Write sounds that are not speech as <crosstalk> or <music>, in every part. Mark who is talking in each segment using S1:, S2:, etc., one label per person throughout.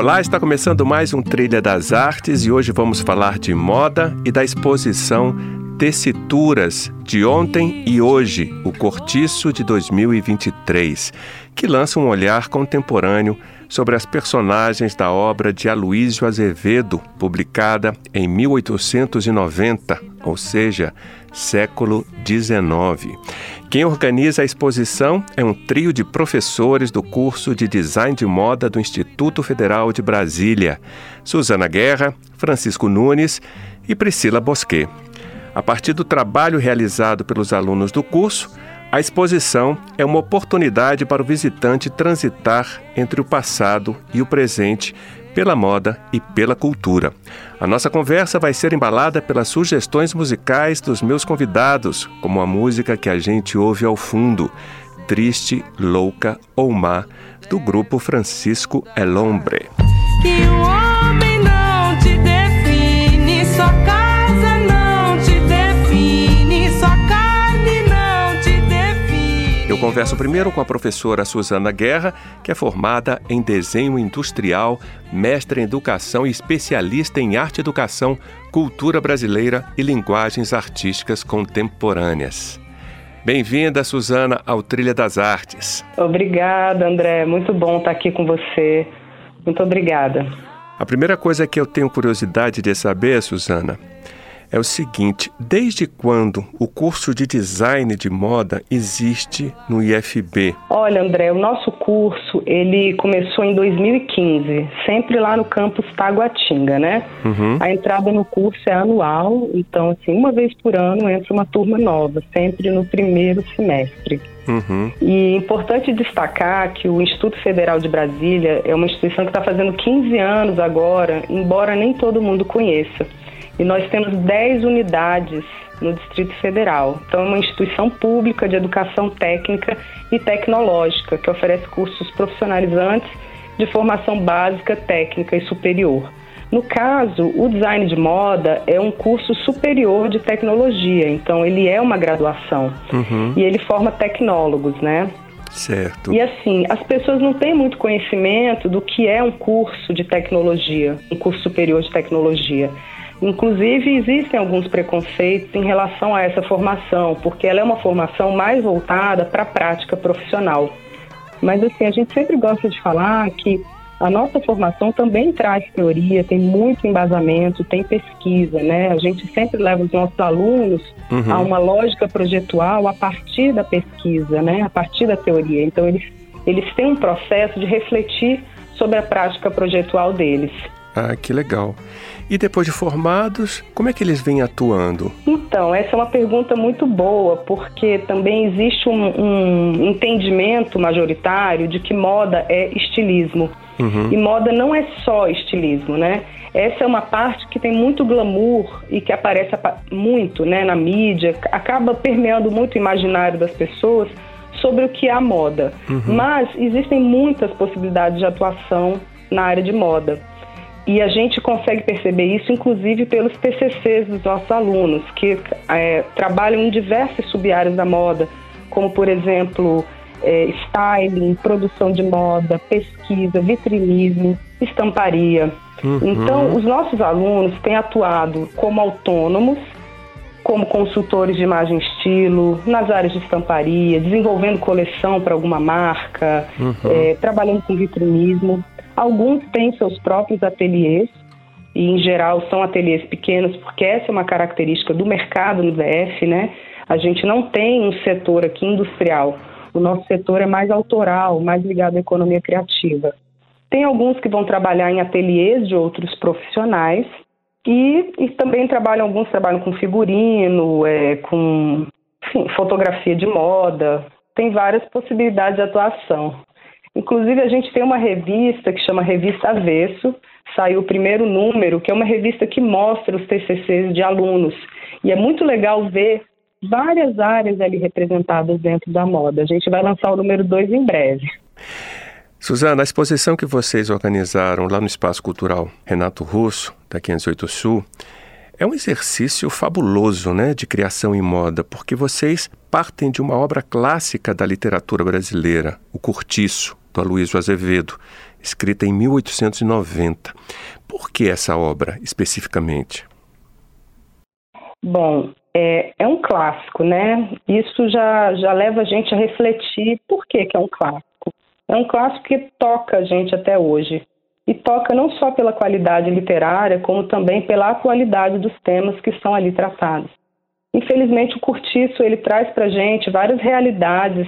S1: Olá, está começando mais um Trilha das Artes e hoje vamos falar de moda e da exposição Tessituras de ontem e hoje, o Cortiço de 2023, que lança um olhar contemporâneo sobre as personagens da obra de Aloísio Azevedo, publicada em 1890, ou seja, século XIX. Quem organiza a exposição é um trio de professores do curso de Design de Moda do Instituto Federal de Brasília: Suzana Guerra, Francisco Nunes e Priscila Bosquet. A partir do trabalho realizado pelos alunos do curso, a exposição é uma oportunidade para o visitante transitar entre o passado e o presente pela moda e pela cultura. A nossa conversa vai ser embalada pelas sugestões musicais dos meus convidados, como a música que a gente ouve ao fundo, Triste, Louca ou Má, do grupo Francisco El Hombre. Converso primeiro com a professora Suzana Guerra, que é formada em desenho industrial, mestre em educação e especialista em arte educação, cultura brasileira e linguagens artísticas contemporâneas. Bem-vinda, Suzana, ao Trilha das Artes.
S2: Obrigada, André. Muito bom estar aqui com você. Muito obrigada.
S1: A primeira coisa que eu tenho curiosidade de saber, Suzana, é o seguinte: desde quando o curso de design de moda existe no IFB?
S2: Olha, André, o nosso curso ele começou em 2015, sempre lá no campus Taguatinga, né? Uhum. A entrada no curso é anual, então assim uma vez por ano entra uma turma nova, sempre no primeiro semestre. Uhum. E é importante destacar que o Instituto Federal de Brasília é uma instituição que está fazendo 15 anos agora, embora nem todo mundo conheça. E nós temos 10 unidades no Distrito Federal. Então, é uma instituição pública de educação técnica e tecnológica que oferece cursos profissionalizantes de formação básica, técnica e superior. No caso, o design de moda é um curso superior de tecnologia, então ele é uma graduação uhum. e ele forma tecnólogos, né?
S1: Certo.
S2: E assim, as pessoas não têm muito conhecimento do que é um curso de tecnologia, um curso superior de tecnologia. Inclusive, existem alguns preconceitos em relação a essa formação, porque ela é uma formação mais voltada para a prática profissional. Mas, assim, a gente sempre gosta de falar que a nossa formação também traz teoria, tem muito embasamento, tem pesquisa, né? A gente sempre leva os nossos alunos uhum. a uma lógica projetual a partir da pesquisa, né? A partir da teoria. Então, eles, eles têm um processo de refletir sobre a prática projetual deles.
S1: Ah, que legal. E depois de formados, como é que eles vêm atuando?
S2: Então, essa é uma pergunta muito boa, porque também existe um, um entendimento majoritário de que moda é estilismo. Uhum. E moda não é só estilismo, né? Essa é uma parte que tem muito glamour e que aparece muito né, na mídia, acaba permeando muito o imaginário das pessoas sobre o que é a moda. Uhum. Mas existem muitas possibilidades de atuação na área de moda. E a gente consegue perceber isso, inclusive, pelos TCCs dos nossos alunos, que é, trabalham em diversas sub-áreas da moda, como, por exemplo, é, styling, produção de moda, pesquisa, vitrinismo, estamparia. Uhum. Então, os nossos alunos têm atuado como autônomos, como consultores de imagem e estilo, nas áreas de estamparia, desenvolvendo coleção para alguma marca, uhum. é, trabalhando com vitrinismo. Alguns têm seus próprios ateliês, e em geral são ateliês pequenos, porque essa é uma característica do mercado no DF, né? A gente não tem um setor aqui industrial. O nosso setor é mais autoral, mais ligado à economia criativa. Tem alguns que vão trabalhar em ateliês de outros profissionais e, e também trabalham, alguns trabalham com figurino, é, com enfim, fotografia de moda. Tem várias possibilidades de atuação. Inclusive, a gente tem uma revista que chama Revista Avesso, saiu o primeiro número, que é uma revista que mostra os TCCs de alunos. E é muito legal ver várias áreas ali representadas dentro da moda. A gente vai lançar o número 2 em breve.
S1: Suzana, a exposição que vocês organizaram lá no Espaço Cultural Renato Russo, da 508 Sul, é um exercício fabuloso né, de criação em moda, porque vocês partem de uma obra clássica da literatura brasileira, O Curtiço, do Aloysio Azevedo, escrita em 1890. Por que essa obra especificamente?
S2: Bom, é, é, um clássico, né? Isso já, já leva a gente a refletir por que, que é um clássico. É um clássico que toca a gente até hoje. E toca não só pela qualidade literária, como também pela atualidade dos temas que são ali tratados. Infelizmente, o Curtiço ele traz para a gente várias realidades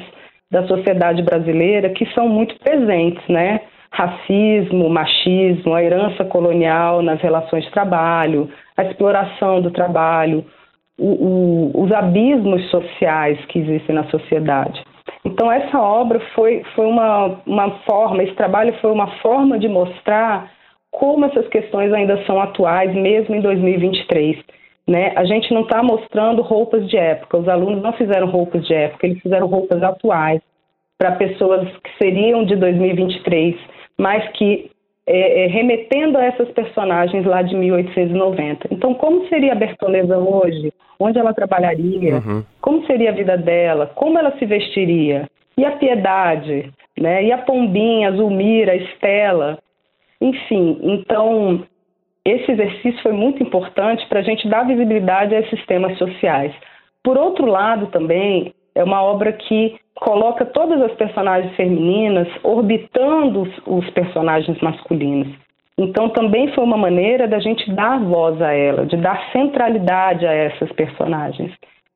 S2: da sociedade brasileira que são muito presentes, né? Racismo, machismo, a herança colonial nas relações de trabalho, a exploração do trabalho, o, o, os abismos sociais que existem na sociedade. Então, essa obra foi, foi uma, uma forma, esse trabalho foi uma forma de mostrar como essas questões ainda são atuais, mesmo em 2023. Né? A gente não está mostrando roupas de época, os alunos não fizeram roupas de época, eles fizeram roupas atuais para pessoas que seriam de 2023, mas que é, é, remetendo a essas personagens lá de 1890. Então, como seria a Bertoleza hoje? Onde ela trabalharia? Uhum. Como seria a vida dela? Como ela se vestiria? E a Piedade? Né? E a Pombinha, a Zulmira, a Estela? Enfim, então, esse exercício foi muito importante para a gente dar visibilidade a esses temas sociais. Por outro lado, também, é uma obra que coloca todas as personagens femininas orbitando os, personagens masculinos. Então também foi uma maneira da gente dar voz a ela, de dar centralidade a essas personagens.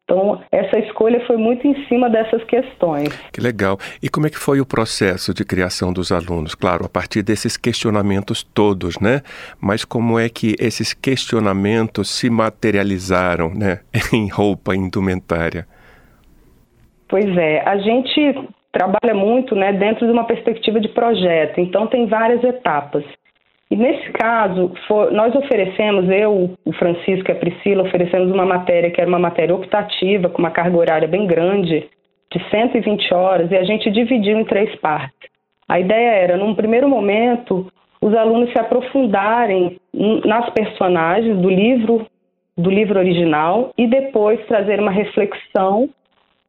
S2: Então, essa escolha foi muito em cima dessas questões.
S1: Que legal. E como é que foi o processo de criação dos alunos? Claro, a partir desses questionamentos todos, né? Mas como é que esses questionamentos se materializaram, né, <laughs> em roupa, em indumentária?
S2: Pois é, a gente trabalha muito né, dentro de uma perspectiva de projeto, então tem várias etapas. E nesse caso, for, nós oferecemos, eu, o Francisco e a Priscila, oferecemos uma matéria que era uma matéria optativa, com uma carga horária bem grande, de 120 horas, e a gente dividiu em três partes. A ideia era, num primeiro momento, os alunos se aprofundarem nas personagens do livro, do livro original, e depois trazer uma reflexão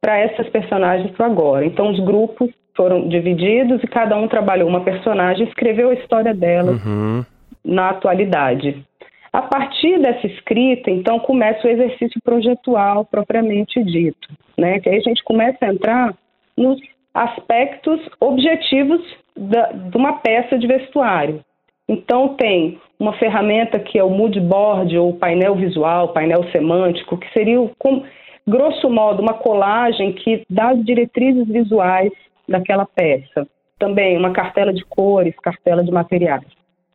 S2: para essas personagens para agora. Então, os grupos foram divididos e cada um trabalhou uma personagem, escreveu a história dela uhum. na atualidade. A partir dessa escrita, então, começa o exercício projetual propriamente dito, né? Que aí a gente começa a entrar nos aspectos objetivos da, de uma peça de vestuário. Então, tem uma ferramenta que é o mood board, ou painel visual, painel semântico, que seria o, como, grosso modo, uma colagem que dá as diretrizes visuais daquela peça. Também uma cartela de cores, cartela de materiais.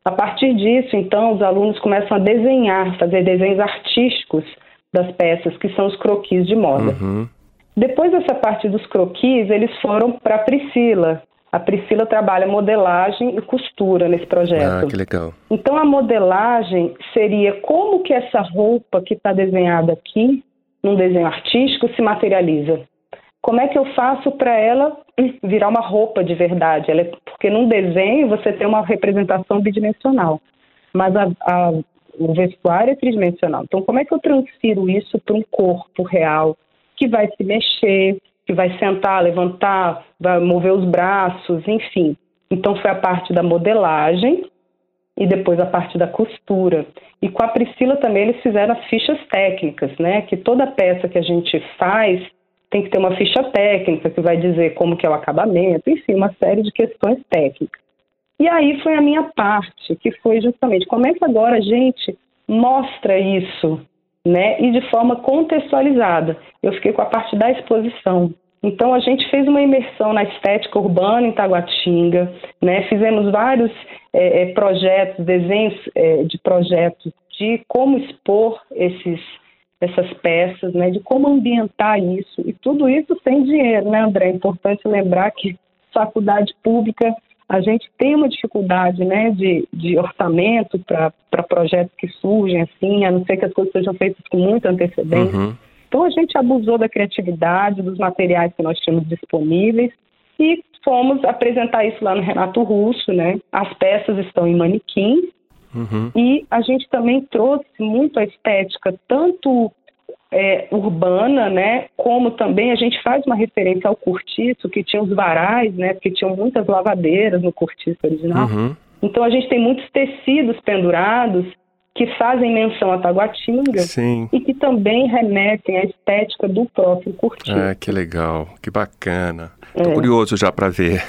S2: A partir disso, então, os alunos começam a desenhar, fazer desenhos artísticos das peças, que são os croquis de moda. Uhum. Depois dessa parte dos croquis, eles foram para a Priscila. A Priscila trabalha modelagem e costura nesse projeto.
S1: Ah, que legal.
S2: Então, a modelagem seria como que essa roupa que está desenhada aqui num desenho artístico se materializa. Como é que eu faço para ela <clears throat> virar uma roupa de verdade? É, porque num desenho você tem uma representação bidimensional, mas a, a, o vestuário é tridimensional. Então, como é que eu transfiro isso para um corpo real que vai se mexer, que vai sentar, levantar, vai mover os braços, enfim. Então, foi a parte da modelagem e depois a parte da costura. E com a Priscila também eles fizeram as fichas técnicas, né? Que toda peça que a gente faz tem que ter uma ficha técnica que vai dizer como que é o acabamento, enfim, uma série de questões técnicas. E aí foi a minha parte, que foi justamente como é que agora a gente mostra isso, né? E de forma contextualizada. Eu fiquei com a parte da exposição. Então a gente fez uma imersão na estética urbana em Taguatinga, né? fizemos vários é, é, projetos, desenhos é, de projetos de como expor esses, essas peças, né? de como ambientar isso. E tudo isso sem dinheiro, né, André? É importante lembrar que faculdade pública, a gente tem uma dificuldade né, de, de orçamento para projetos que surgem assim, a não ser que as coisas sejam feitas com muita antecedência. Uhum. Então a gente abusou da criatividade, dos materiais que nós tínhamos disponíveis e fomos apresentar isso lá no Renato Russo, né? As peças estão em manequins uhum. e a gente também trouxe muito a estética, tanto é, urbana, né? Como também a gente faz uma referência ao cortiço, que tinha os varais, né? Porque tinham muitas lavadeiras no cortiço original. Uhum. Então a gente tem muitos tecidos pendurados que fazem menção a Taguatinga Sim. e que também remetem à estética do próprio cortiço.
S1: Ah, que legal, que bacana. Estou é. curioso já para ver.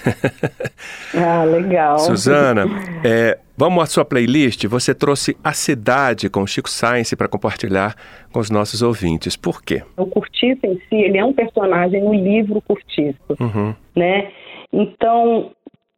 S1: <laughs>
S2: ah, legal.
S1: Suzana, <laughs> é, vamos à sua playlist. Você trouxe A Cidade com Chico Science para compartilhar com os nossos ouvintes. Por quê?
S2: O Curtiço em si, ele é um personagem no livro Curtiço, uhum. né? Então,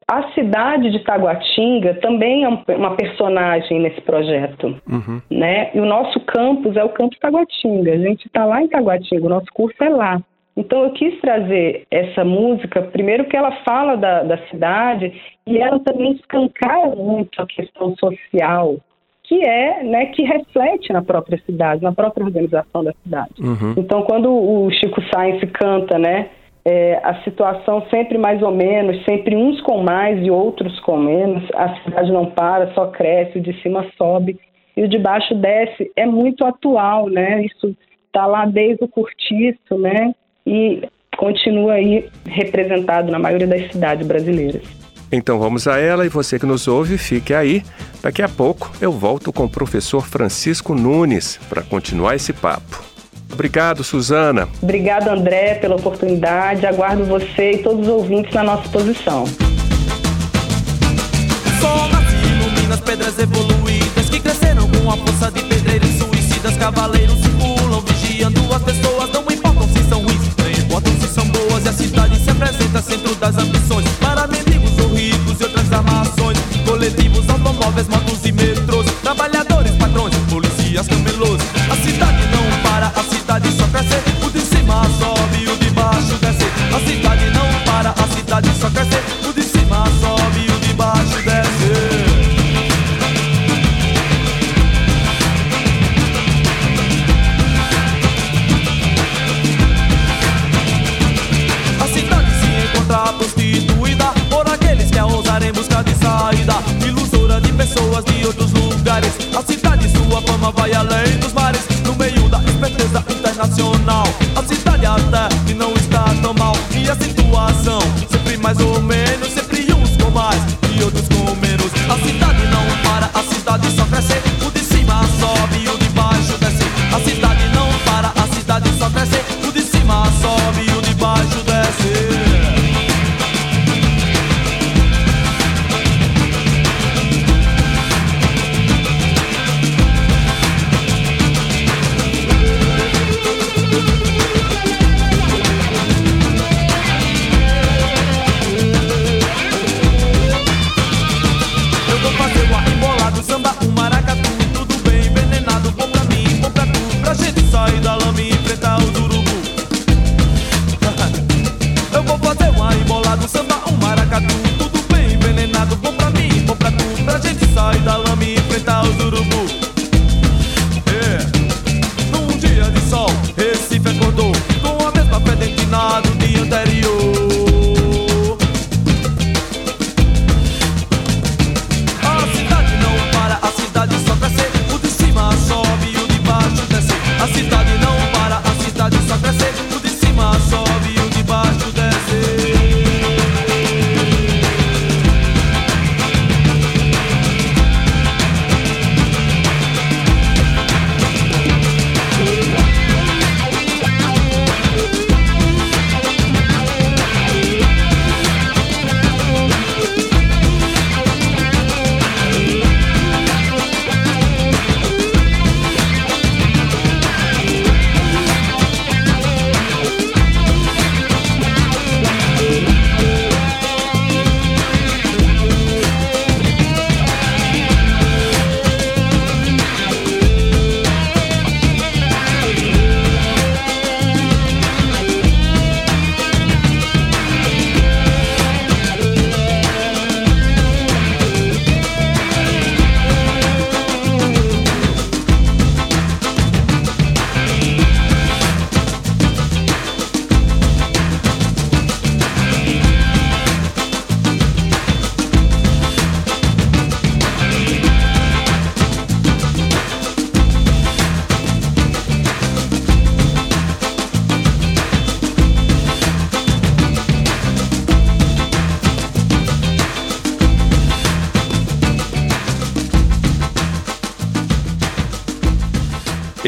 S2: a cidade de Taguatinga também é uma personagem nesse projeto, uhum. né? E o nosso campus é o campus Taguatinga. A gente está lá em Taguatinga, o nosso curso é lá. Então eu quis trazer essa música, primeiro que ela fala da, da cidade e ela também escancara muito a questão social, que é, né, que reflete na própria cidade, na própria organização da cidade. Uhum. Então quando o Chico Sainz canta, né, é, a situação sempre mais ou menos, sempre uns com mais e outros com menos, a cidade não para, só cresce, o de cima sobe e o de baixo desce, é muito atual, né? Isso está lá desde o cortiço, né? E continua aí representado na maioria das cidades brasileiras.
S1: Então vamos a ela e você que nos ouve, fique aí. Daqui a pouco eu volto com o professor Francisco Nunes para continuar esse papo. Obrigado, Suzana.
S2: Obrigado, André, pela oportunidade. Aguardo você e todos os ouvintes na nossa posição.
S3: Ilumina as pedras evoluídas que cresceram com a força de pedreiros suicidas. Cavaleiros circulam, vigiando as pessoas. Não importam se são ruins, nem importam se são boas. E a cidade se apresenta centro das ambições. Para mendigos ou ricos e outras armações. Coletivos, automóveis, motos e metrôs. Trabalhadores, patrões, policias, camelôs. A cidade cidade só cresce. O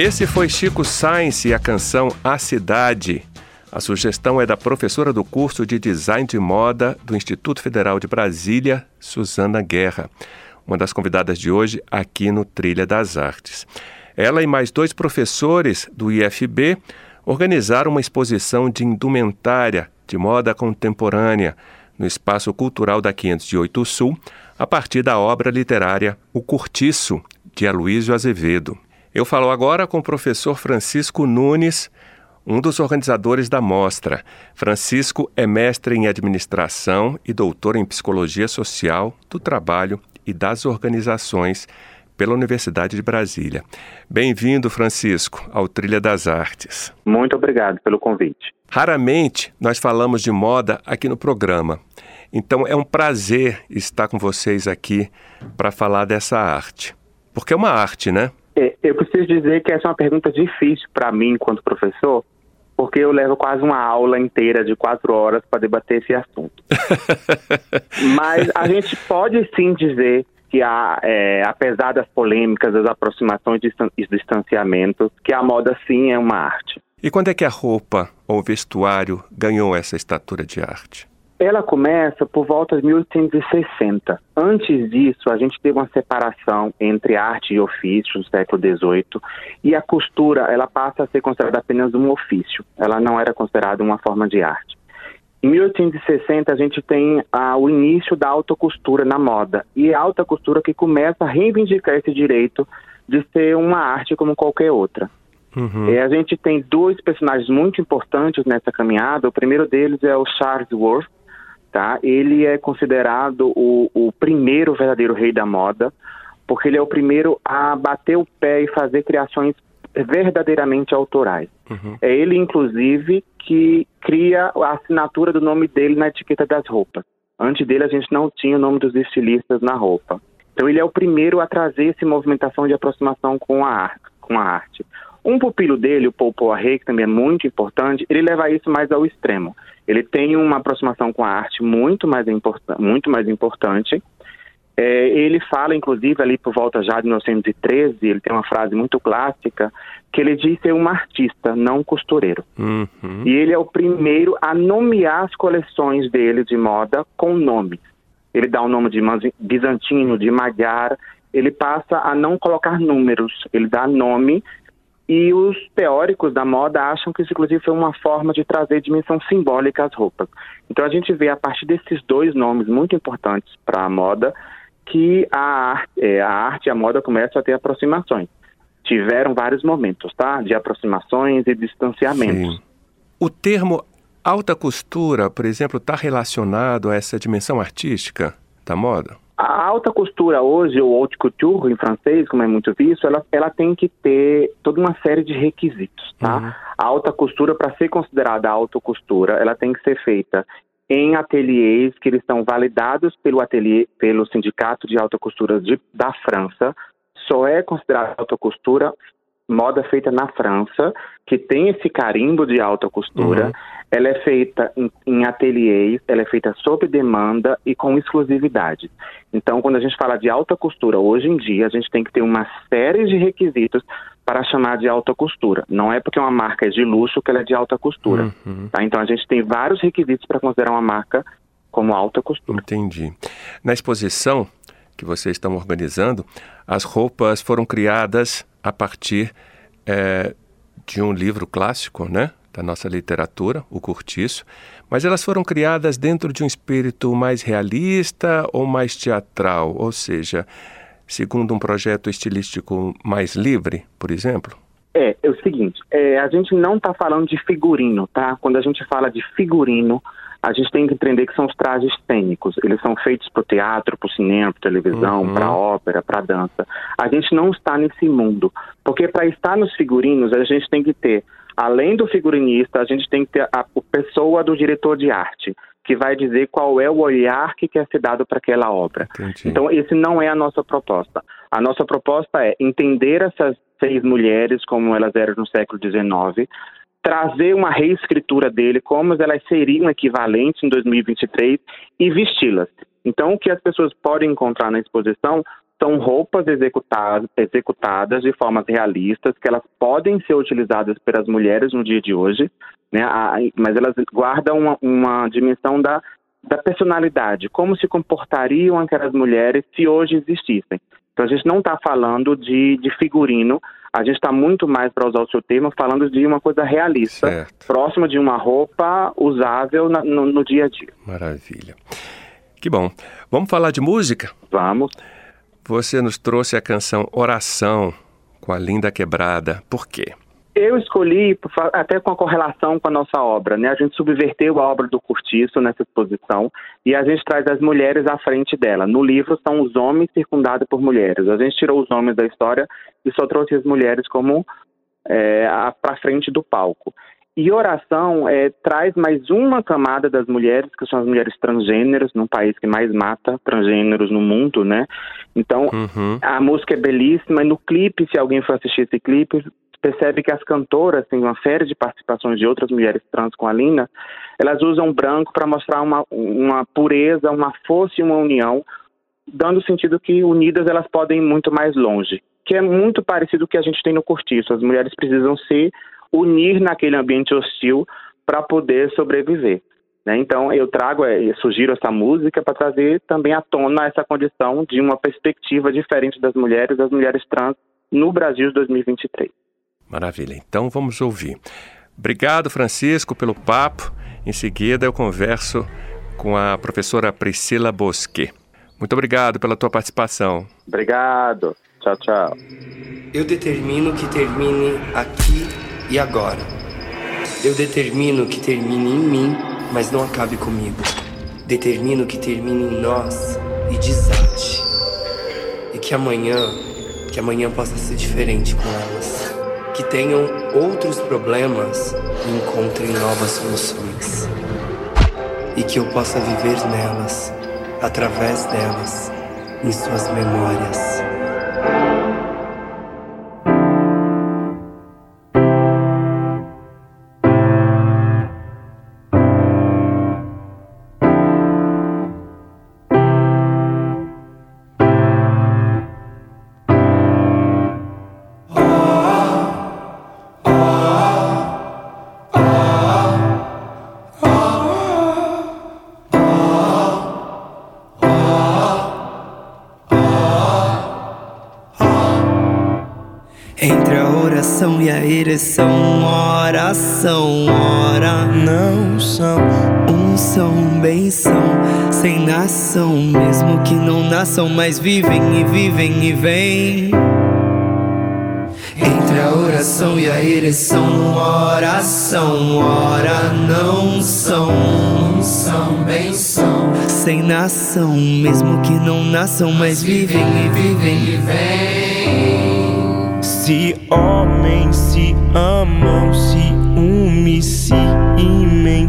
S1: Esse foi Chico Sainz e a canção A Cidade. A sugestão é da professora do curso de Design de Moda do Instituto Federal de Brasília, Suzana Guerra, uma das convidadas de hoje aqui no Trilha das Artes. Ela e mais dois professores do IFB organizaram uma exposição de indumentária de moda contemporânea no Espaço Cultural da 508 Sul, a partir da obra literária O Curtiço, de Aloysio Azevedo. Eu falo agora com o professor Francisco Nunes, um dos organizadores da mostra. Francisco é mestre em administração e doutor em psicologia social do trabalho e das organizações pela Universidade de Brasília. Bem-vindo, Francisco, ao Trilha das Artes.
S4: Muito obrigado pelo convite.
S1: Raramente nós falamos de moda aqui no programa. Então é um prazer estar com vocês aqui para falar dessa arte. Porque é uma arte, né?
S4: É, eu preciso dizer que essa é uma pergunta difícil para mim, enquanto professor, porque eu levo quase uma aula inteira de quatro horas para debater esse assunto. <laughs> Mas a gente pode sim dizer que há, é, apesar das polêmicas, das aproximações e distanciamentos, que a moda sim é uma arte.
S1: E quando é que a roupa ou o vestuário ganhou essa estatura de arte?
S4: Ela começa por volta de 1860. Antes disso, a gente teve uma separação entre arte e ofício no século XVIII e a costura ela passa a ser considerada apenas um ofício. Ela não era considerada uma forma de arte. Em 1860 a gente tem ah, o início da alta costura na moda e é a alta costura que começa a reivindicar esse direito de ser uma arte como qualquer outra. Uhum. E a gente tem dois personagens muito importantes nessa caminhada. O primeiro deles é o Charles Worth, tá? Ele é considerado o, o primeiro verdadeiro rei da moda, porque ele é o primeiro a bater o pé e fazer criações verdadeiramente autorais. Uhum. É ele, inclusive, que cria a assinatura do nome dele na etiqueta das roupas. Antes dele, a gente não tinha o nome dos estilistas na roupa. Então, ele é o primeiro a trazer essa movimentação de aproximação com a, com a arte. Um pupilo dele, o Paul Poiret, que também é muito importante, ele leva isso mais ao extremo. Ele tem uma aproximação com a arte muito mais, muito mais importante. É, ele fala, inclusive, ali por volta já de 1913, ele tem uma frase muito clássica, que ele diz ser um artista, não um costureiro. Uhum. E ele é o primeiro a nomear as coleções dele de moda com nome. Ele dá o nome de bizantino, de magyar, ele passa a não colocar números, ele dá nome e os teóricos da moda acham que isso, inclusive, foi uma forma de trazer dimensão simbólica às roupas. Então, a gente vê, a partir desses dois nomes muito importantes para a moda, que a, é, a arte e a moda começam a ter aproximações. Tiveram vários momentos, tá? De aproximações e distanciamentos. Sim.
S1: O termo alta costura, por exemplo, está relacionado a essa dimensão artística da moda?
S4: A alta costura hoje, ou haute couture em francês, como é muito visto, ela, ela tem que ter toda uma série de requisitos, tá? Uhum. A alta costura, para ser considerada alta costura, ela tem que ser feita em ateliês que eles estão validados pelo ateliê, pelo Sindicato de Alta Costura de, da França. Só é considerada alta costura moda feita na França, que tem esse carimbo de alta costura. Uhum. Ela é feita em, em ateliês, ela é feita sob demanda e com exclusividade. Então, quando a gente fala de alta costura, hoje em dia, a gente tem que ter uma série de requisitos para chamar de alta costura. Não é porque uma marca é de luxo que ela é de alta costura. Uhum. Tá? Então, a gente tem vários requisitos para considerar uma marca como alta costura.
S1: Entendi. Na exposição que vocês estão organizando, as roupas foram criadas a partir é, de um livro clássico, né? Da nossa literatura, O Curtiço, mas elas foram criadas dentro de um espírito mais realista ou mais teatral, ou seja, segundo um projeto estilístico mais livre, por exemplo?
S4: É, é o seguinte, é, a gente não está falando de figurino, tá? Quando a gente fala de figurino, a gente tem que entender que são os trajes cênicos. Eles são feitos para o teatro, para o cinema, para televisão, uhum. para ópera, para dança. A gente não está nesse mundo, porque para estar nos figurinos a gente tem que ter, além do figurinista, a gente tem que ter a, pessoa do diretor de arte que vai dizer qual é o olhar que quer ser dado para aquela obra. Entendi. Então, esse não é a nossa proposta. A nossa proposta é entender essas seis mulheres como elas eram no século XIX, trazer uma reescritura dele, como elas seriam equivalentes em 2023 e vesti-las. Então, o que as pessoas podem encontrar na exposição são roupas executadas, executadas de formas realistas, que elas podem ser utilizadas pelas mulheres no dia de hoje, né? mas elas guardam uma, uma dimensão da, da personalidade, como se comportariam aquelas mulheres se hoje existissem. Então a gente não está falando de, de figurino, a gente está muito mais, para usar o seu termo, falando de uma coisa realista, certo. próxima de uma roupa usável na, no, no dia a dia.
S1: Maravilha. Que bom. Vamos falar de música?
S4: Vamos.
S1: Você nos trouxe a canção Oração com a Linda Quebrada. Por quê?
S4: Eu escolhi, até com a correlação com a nossa obra, né? A gente subverteu a obra do Curtiço nessa exposição e a gente traz as mulheres à frente dela. No livro são os homens circundados por mulheres. A gente tirou os homens da história e só trouxe as mulheres como é, para frente do palco. E oração é, traz mais uma camada das mulheres, que são as mulheres transgêneros, num país que mais mata transgêneros no mundo, né? Então, uhum. a música é belíssima. E no clipe, se alguém for assistir esse clipe, percebe que as cantoras têm uma série de participações de outras mulheres trans com a Lina, elas usam branco para mostrar uma, uma pureza, uma força e uma união, dando sentido que unidas elas podem ir muito mais longe, que é muito parecido com o que a gente tem no cortiço. As mulheres precisam se unir naquele ambiente hostil para poder sobreviver. Né? Então, eu trago, é, eu sugiro essa música para trazer também à tona essa condição de uma perspectiva diferente das mulheres, das mulheres trans no Brasil de 2023.
S1: Maravilha. Então, vamos ouvir. Obrigado, Francisco, pelo papo. Em seguida, eu converso com a professora Priscila Bosque. Muito obrigado pela tua participação.
S4: Obrigado. Tchau, tchau.
S5: Eu determino que termine aqui e agora. Eu determino que termine em mim, mas não acabe comigo. Determino que termine em nós e desate. E que amanhã, que amanhã possa ser diferente com elas. Que tenham outros problemas e encontrem novas soluções. E que eu possa viver nelas, através delas, em suas memórias. Nasçam, mas vivem e vivem e vêm. Entre a oração e a ereção, oração, ora não são, são, benção, sem nação, mesmo que não nasçam, mas vivem e vivem e vêm.
S6: Se homens se amam, se unem, se imem,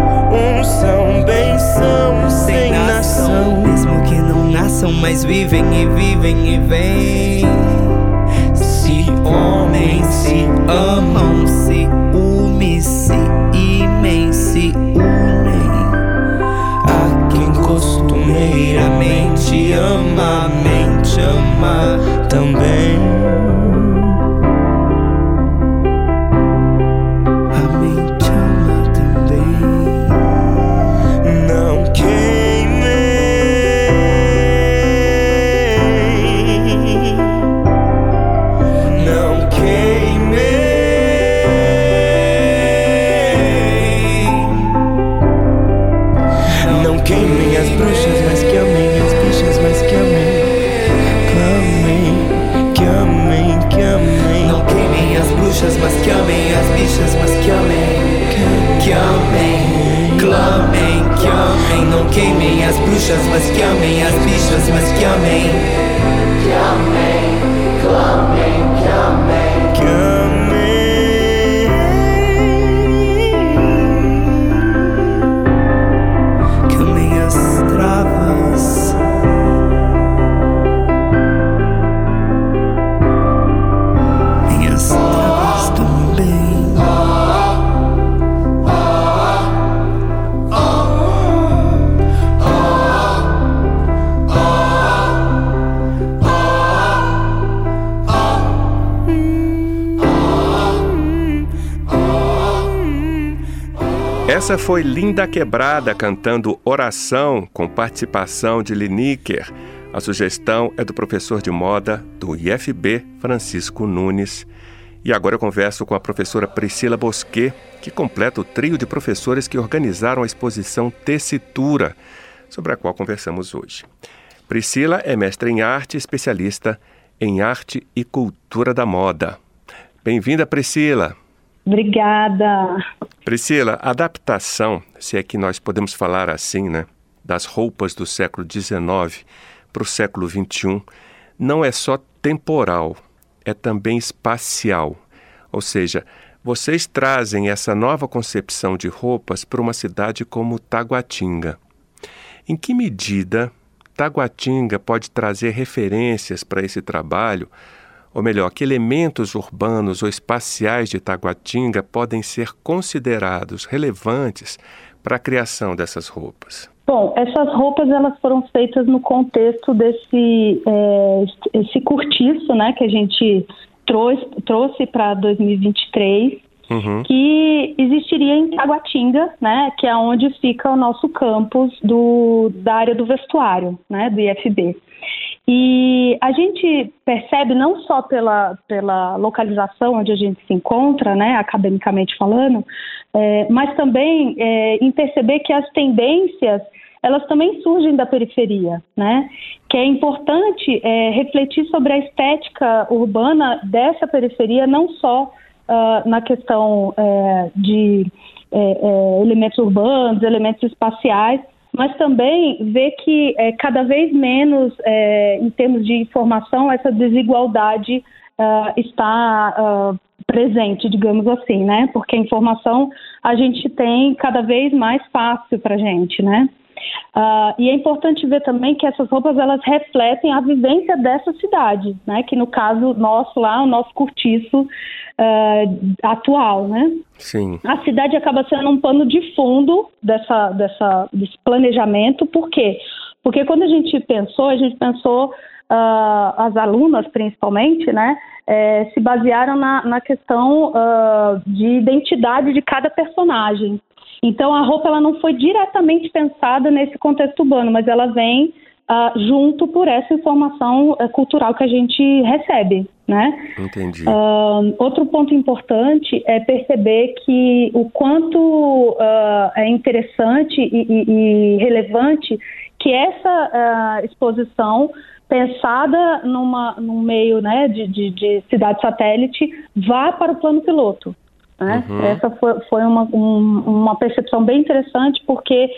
S5: mas vivem e vivem e vêm. Se homens se amam,
S1: Essa foi Linda Quebrada cantando Oração com participação de Lineker. A sugestão é do professor de moda do IFB, Francisco Nunes. E agora eu converso com a professora Priscila Bosquet, que completa o trio de professores que organizaram a exposição Tessitura, sobre a qual conversamos hoje. Priscila é mestre em arte especialista em arte e cultura da moda. Bem-vinda, Priscila.
S7: Obrigada.
S1: Priscila, adaptação, se é que nós podemos falar assim, né, das roupas do século XIX para o século XXI, não é só temporal, é também espacial. Ou seja, vocês trazem essa nova concepção de roupas para uma cidade como Taguatinga. Em que medida Taguatinga pode trazer referências para esse trabalho? Ou melhor, que elementos urbanos ou espaciais de Taguatinga podem ser considerados relevantes para a criação dessas roupas?
S7: Bom, essas roupas elas foram feitas no contexto desse é, esse curtiço, né, que a gente trouxe, trouxe para 2023,
S1: Uhum.
S7: que existiria em Taguatinga, né, que é onde fica o nosso campus do, da área do vestuário, né, do IFB. E a gente percebe não só pela, pela localização onde a gente se encontra, né, academicamente falando, é, mas também é, em perceber que as tendências elas também surgem da periferia, né? Que é importante é, refletir sobre a estética urbana dessa periferia, não só ah, na questão é, de é, é, elementos urbanos, elementos espaciais, mas também ver que é, cada vez menos, é, em termos de informação, essa desigualdade ah, está ah, presente, digamos assim, né? Porque a informação a gente tem cada vez mais fácil para a gente, né? Ah, e é importante ver também que essas roupas elas refletem a vivência dessa cidade, né? Que no caso nosso lá, o nosso cortiço ah, atual, né?
S1: Sim.
S7: A cidade acaba sendo um pano de fundo dessa, dessa, desse planejamento, por quê? Porque quando a gente pensou, a gente pensou, ah, as alunas principalmente, né, eh, se basearam na, na questão de identidade de cada personagem. Então a roupa ela não foi diretamente pensada nesse contexto urbano, mas ela vem ah, junto por essa informação eh, cultural que a gente recebe, né?
S1: Entendi.
S7: Ahn, outro ponto importante é perceber que o quanto ah, é interessante e, e- e relevante que essa exposição pensada numa, num meio né, de, de, de cidade satélite vá para o plano piloto. Né?
S1: Uhum.
S7: Essa foi, foi uma, um- uma percepção bem interessante porque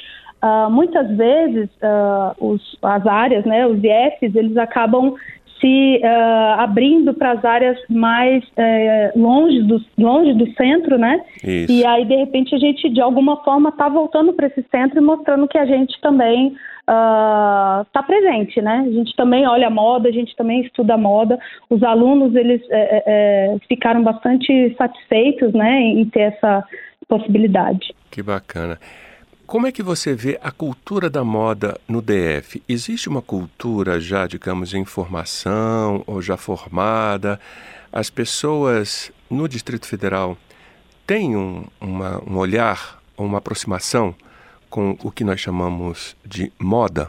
S7: ah, muitas vezes ah, os, as áreas, né, os IFs, eles acabam se ah, abrindo para as áreas mais eh, longe, do, longe do centro, né?
S1: Isso.
S7: E aí, de repente, a gente, de alguma forma, está voltando para esse centro e mostrando que a gente também está presente, né? A gente também olha moda, a gente também estuda moda. Os alunos, eles eh, eh, ficaram bastante satisfeitos, né, em ter essa possibilidade.
S1: Que bacana. Como é que você vê a cultura da moda no DF? Existe uma cultura já, digamos, em formação ou já formada? As pessoas no Distrito Federal têm um, uma- um olhar uma aproximação com o que nós chamamos de moda?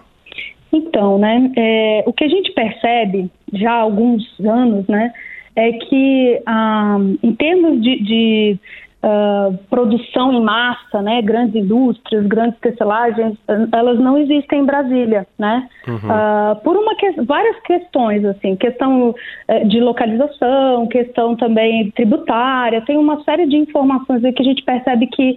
S7: Então, né, é, o que a gente percebe já há alguns anos, né, é que ah, em termos de, de, ah, produção em massa, né, grandes indústrias, grandes tecelagens, elas não existem em Brasília, né, Ah, por uma que- várias questões, assim, questão eh, de localização, questão também tributária, tem uma série de informações aí que a gente percebe que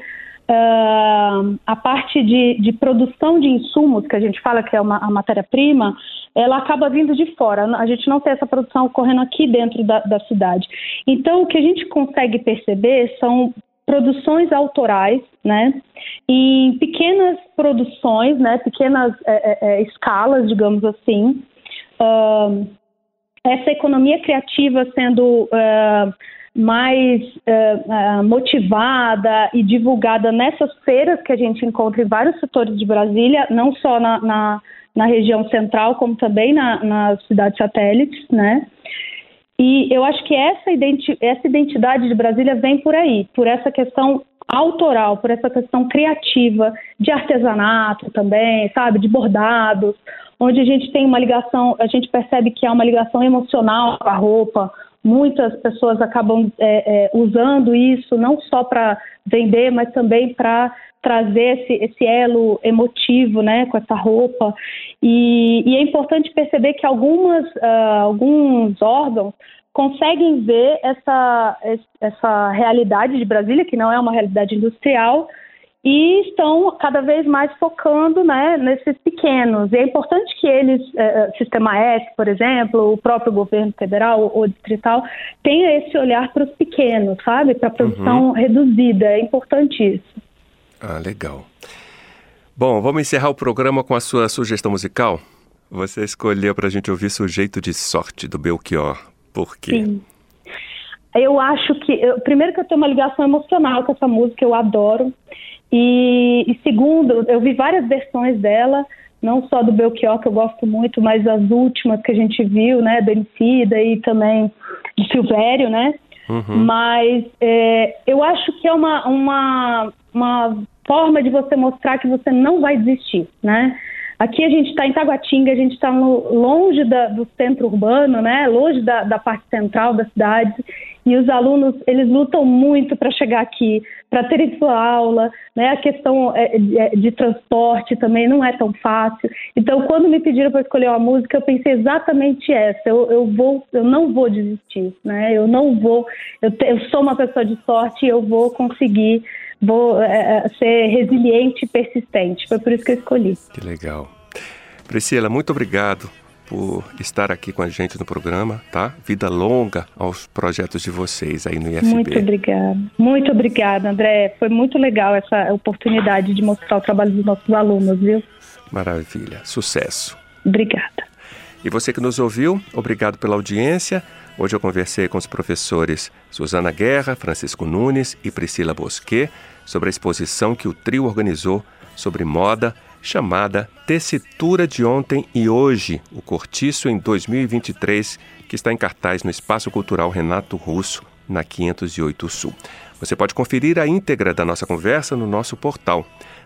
S7: uh, a parte de, de, produção de insumos, que a gente fala que é uma, a matéria-prima, ela acaba vindo de fora. A gente não tem essa produção ocorrendo aqui dentro da, da cidade. Então, o que a gente consegue perceber são produções autorais, né, em pequenas produções, né, pequenas é, é, é escalas, digamos assim. Uh, essa economia criativa sendo uh, mais uh, motivada e divulgada nessas feiras que a gente encontra em vários setores de Brasília, não só na, na, na região central, como também na, nas cidades satélites, né? E eu acho que essa, identi essa identidade de Brasília vem por aí, por essa questão autoral, por essa questão criativa, de artesanato também, sabe, de bordados, onde a gente tem uma ligação, a gente percebe que há uma ligação emocional com a roupa. Muitas pessoas acabam é, é, usando isso não só para vender, mas também para trazer esse, esse, elo emotivo, né, com essa roupa. E, e é importante perceber que algumas, uh, alguns órgãos conseguem ver essa, essa realidade de Brasília, que não é uma realidade industrial, e estão cada vez mais focando né, nesses pequenos. E é importante que eles, é, Sistema S, por exemplo, o próprio governo federal ou distrital, tenha esse olhar para os pequenos, sabe? Para a produção uhum. reduzida. É importante isso.
S1: Ah, legal. Bom, vamos encerrar o programa com a sua sugestão musical. Você escolheu para a gente ouvir Sujeito de Sorte, do Belchior. Por quê? Sim.
S7: Eu acho que, eu, primeiro que eu tenho uma ligação emocional com essa música, eu adoro. E, e, segundo, eu vi várias versões dela, não só do Belchior, que eu gosto muito, mas as últimas que a gente viu, né, do Emicida e também de Silvério, né? Uhum. Mas é, eu acho que é uma, uma, uma forma de você mostrar que você não vai desistir, né? Aqui a gente está em Taguatinga, a gente está longe da, do centro urbano, né? Longe da, da parte central da cidade e os alunos eles lutam muito para chegar aqui, para terem sua aula, né? A questão é, de, é, de, transporte também não é tão fácil. Então, quando me pediram para escolher uma música, eu pensei exatamente essa. Eu, eu vou, eu não vou desistir, né? Eu não vou. Eu, eu sou uma pessoa de sorte e eu vou conseguir, vou é, é ser resiliente e persistente. Foi por isso que eu escolhi.
S1: Que legal. Priscila, muito obrigado por estar aqui com a gente no programa, tá? Vida longa aos projetos de vocês aí no IFB.
S7: Muito obrigada. Muito obrigada, André. Foi muito legal essa oportunidade de mostrar o trabalho dos nossos alunos, viu?
S1: Maravilha. Sucesso.
S7: Obrigada.
S1: E você que nos ouviu, obrigado pela audiência. Hoje eu conversei com os professores Suzana Guerra, Francisco Nunes e Priscila Bosquet sobre a exposição que o trio organizou sobre moda chamada Tessitura de Ontem e Hoje, o Cortiço em 2023, que está em cartaz no Espaço Cultural Renato Russo, na 508 Sul. Você pode conferir a íntegra da nossa conversa no nosso portal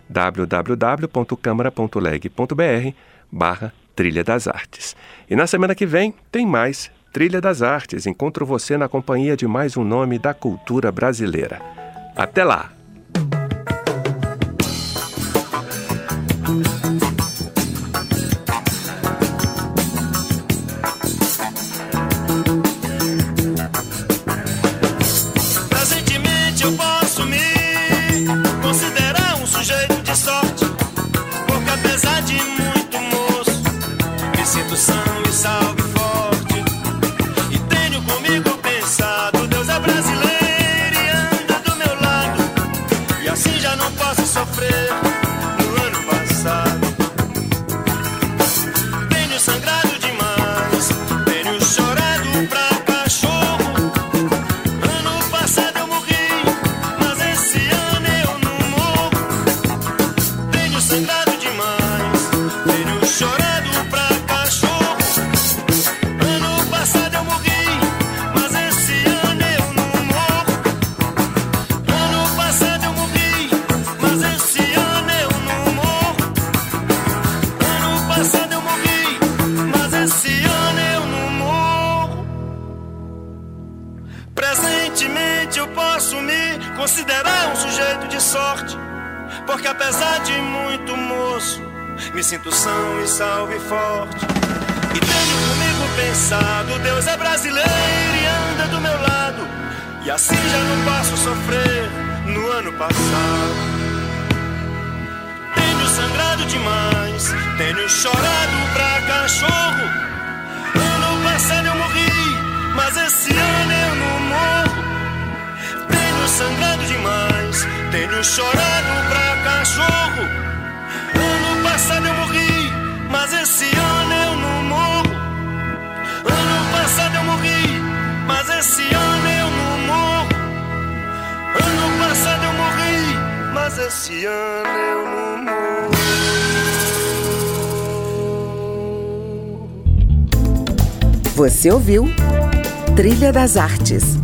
S1: www.câmara.leg.br barra Trilha das Artes. E na semana que vem tem mais Trilha das Artes. Encontro você na companhia de mais um nome da cultura brasileira. Até lá! Thank you.
S3: Sinto são e salve forte. E tenho comigo pensado, Deus é brasileiro e anda do meu lado. E assim já não posso sofrer no ano passado.
S6: sangrado demais, tenho chorado pra cachorro. Ano passado eu morri, mas esse ano morro. Tenho sangrado demais, tenho chorado pra cachorro. Ano passado eu morri, mas esse ano eu não morro. Ano passado eu morri, mas esse ano eu não morro. Ano passado eu morri, mas esse ano eu não morro.
S8: Você ouviu Trilha das Artes